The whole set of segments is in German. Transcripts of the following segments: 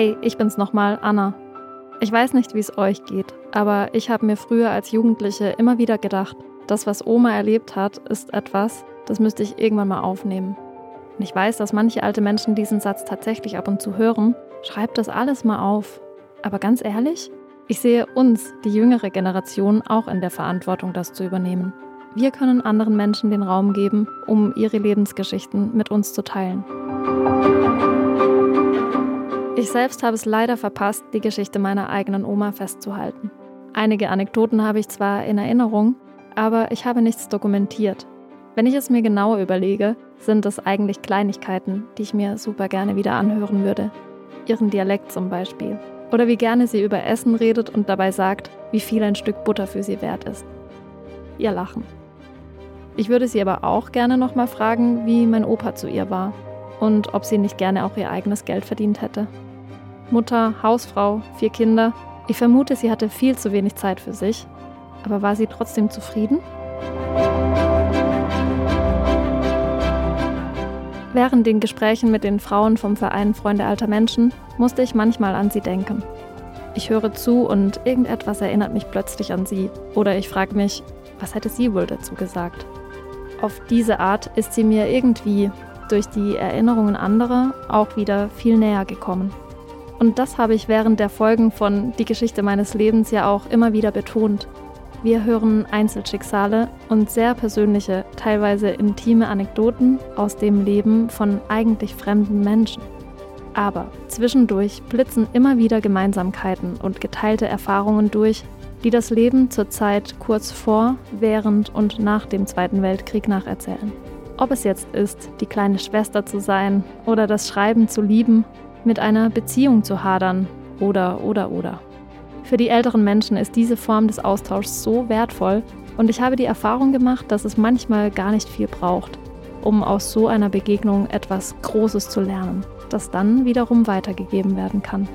Hey, ich bin's nochmal, Anna. Ich weiß nicht, wie es euch geht, aber ich habe mir früher als Jugendliche immer wieder gedacht, das, was Oma erlebt hat, ist etwas, das müsste ich irgendwann mal aufnehmen. Und ich weiß, dass manche alte Menschen diesen Satz tatsächlich ab und zu hören. Schreibt das alles mal auf. Aber ganz ehrlich, ich sehe uns, die jüngere Generation, auch in der Verantwortung, das zu übernehmen. Wir können anderen Menschen den Raum geben, um ihre Lebensgeschichten mit uns zu teilen. Ich selbst habe es leider verpasst, die Geschichte meiner eigenen Oma festzuhalten. Einige Anekdoten habe ich zwar in Erinnerung, aber ich habe nichts dokumentiert. Wenn ich es mir genauer überlege, sind es eigentlich Kleinigkeiten, die ich mir super gerne wieder anhören würde. Ihren Dialekt zum Beispiel. Oder wie gerne sie über Essen redet und dabei sagt, wie viel ein Stück Butter für sie wert ist. Ihr Lachen. Ich würde sie aber auch gerne nochmal fragen, wie mein Opa zu ihr war und ob sie nicht gerne auch ihr eigenes Geld verdient hätte. Mutter, Hausfrau, vier Kinder. Ich vermute, sie hatte viel zu wenig Zeit für sich. Aber war sie trotzdem zufrieden? Während den Gesprächen mit den Frauen vom Verein Freunde alter Menschen musste ich manchmal an sie denken. Ich höre zu und irgendetwas erinnert mich plötzlich an sie. Oder ich frage mich, was hätte sie wohl dazu gesagt? Auf diese Art ist sie mir irgendwie durch die Erinnerungen anderer auch wieder viel näher gekommen. Und das habe ich während der Folgen von Die Geschichte meines Lebens ja auch immer wieder betont. Wir hören Einzelschicksale und sehr persönliche, teilweise intime Anekdoten aus dem Leben von eigentlich fremden Menschen. Aber zwischendurch blitzen immer wieder Gemeinsamkeiten und geteilte Erfahrungen durch, die das Leben zur Zeit kurz vor, während und nach dem Zweiten Weltkrieg nacherzählen. Ob es jetzt ist, die kleine Schwester zu sein oder das Schreiben zu lieben, mit einer Beziehung zu hadern oder oder oder. Für die älteren Menschen ist diese Form des Austauschs so wertvoll und ich habe die Erfahrung gemacht, dass es manchmal gar nicht viel braucht, um aus so einer Begegnung etwas Großes zu lernen, das dann wiederum weitergegeben werden kann.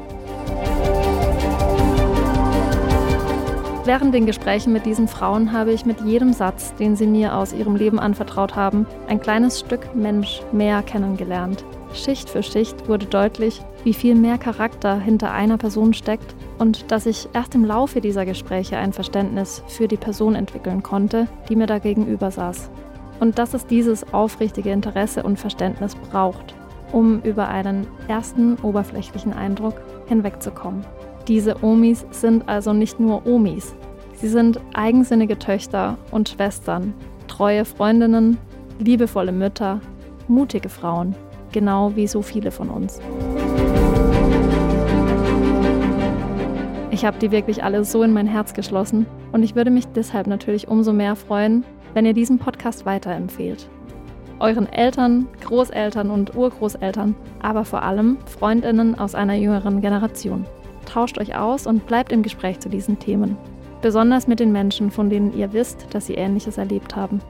Während den Gesprächen mit diesen Frauen habe ich mit jedem Satz, den sie mir aus ihrem Leben anvertraut haben, ein kleines Stück Mensch mehr kennengelernt. Schicht für Schicht wurde deutlich, wie viel mehr Charakter hinter einer Person steckt und dass ich erst im Laufe dieser Gespräche ein Verständnis für die Person entwickeln konnte, die mir da gegenüber saß. Und dass es dieses aufrichtige Interesse und Verständnis braucht, um über einen ersten oberflächlichen Eindruck hinwegzukommen. Diese Omis sind also nicht nur Omis, sie sind eigensinnige Töchter und Schwestern, treue Freundinnen, liebevolle Mütter, mutige Frauen genau wie so viele von uns. Ich habe die wirklich alle so in mein Herz geschlossen und ich würde mich deshalb natürlich umso mehr freuen, wenn ihr diesen Podcast weiterempfehlt. Euren Eltern, Großeltern und Urgroßeltern, aber vor allem Freundinnen aus einer jüngeren Generation. Tauscht euch aus und bleibt im Gespräch zu diesen Themen. Besonders mit den Menschen, von denen ihr wisst, dass sie Ähnliches erlebt haben.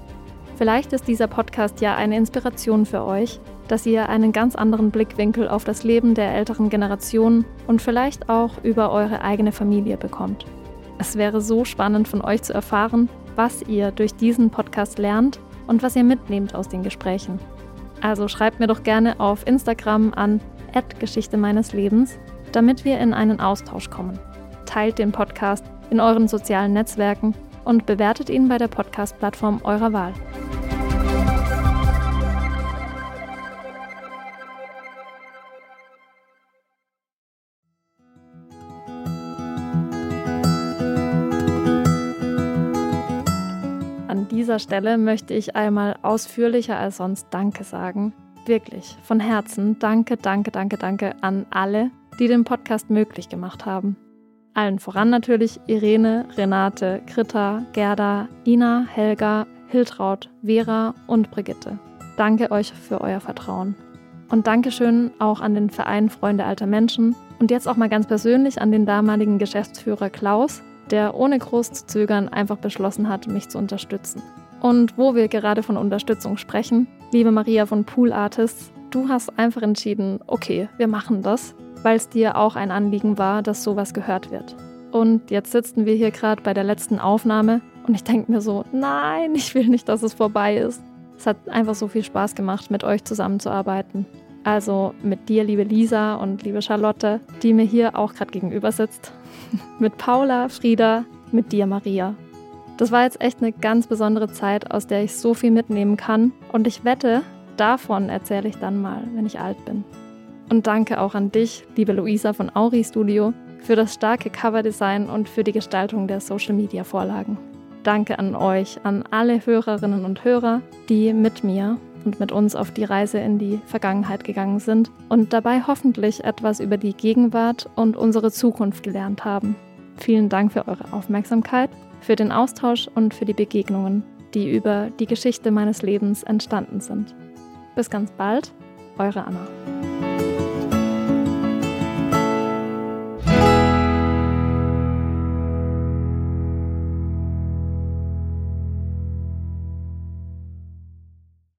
Vielleicht ist dieser Podcast ja eine Inspiration für euch, dass ihr einen ganz anderen Blickwinkel auf das Leben der älteren Generation und vielleicht auch über eure eigene Familie bekommt. Es wäre so spannend von euch zu erfahren, was ihr durch diesen Podcast lernt und was ihr mitnehmt aus den Gesprächen. Also schreibt mir doch gerne auf Instagram an Geschichte meines Lebens, damit wir in einen Austausch kommen. Teilt den Podcast in euren sozialen Netzwerken und bewertet ihn bei der Podcast-Plattform eurer Wahl. Dieser Stelle möchte ich einmal ausführlicher als sonst Danke sagen. Wirklich, von Herzen, danke, danke, danke, danke an alle, die den Podcast möglich gemacht haben. Allen voran natürlich Irene, Renate, Kritta, Gerda, Ina, Helga, Hiltraud, Vera und Brigitte. Danke euch für euer Vertrauen. Und Dankeschön auch an den Verein Freunde alter Menschen und jetzt auch mal ganz persönlich an den damaligen Geschäftsführer Klaus, der ohne groß zu zögern einfach beschlossen hat, mich zu unterstützen. Und wo wir gerade von Unterstützung sprechen, liebe Maria von Pool Artists, du hast einfach entschieden, okay, wir machen das, weil es dir auch ein Anliegen war, dass sowas gehört wird. Und jetzt sitzen wir hier gerade bei der letzten Aufnahme und ich denke mir so, nein, ich will nicht, dass es vorbei ist. Es hat einfach so viel Spaß gemacht, mit euch zusammenzuarbeiten. Also mit dir, liebe Lisa und liebe Charlotte, die mir hier auch gerade gegenüber sitzt. mit Paula, Frieda, mit dir, Maria. Das war jetzt echt eine ganz besondere Zeit, aus der ich so viel mitnehmen kann. Und ich wette, davon erzähle ich dann mal, wenn ich alt bin. Und danke auch an dich, liebe Luisa von Auri Studio, für das starke Coverdesign und für die Gestaltung der Social-Media-Vorlagen. Danke an euch, an alle Hörerinnen und Hörer, die mit mir und mit uns auf die Reise in die Vergangenheit gegangen sind und dabei hoffentlich etwas über die Gegenwart und unsere Zukunft gelernt haben. Vielen Dank für eure Aufmerksamkeit, für den Austausch und für die Begegnungen, die über die Geschichte meines Lebens entstanden sind. Bis ganz bald, eure Anna.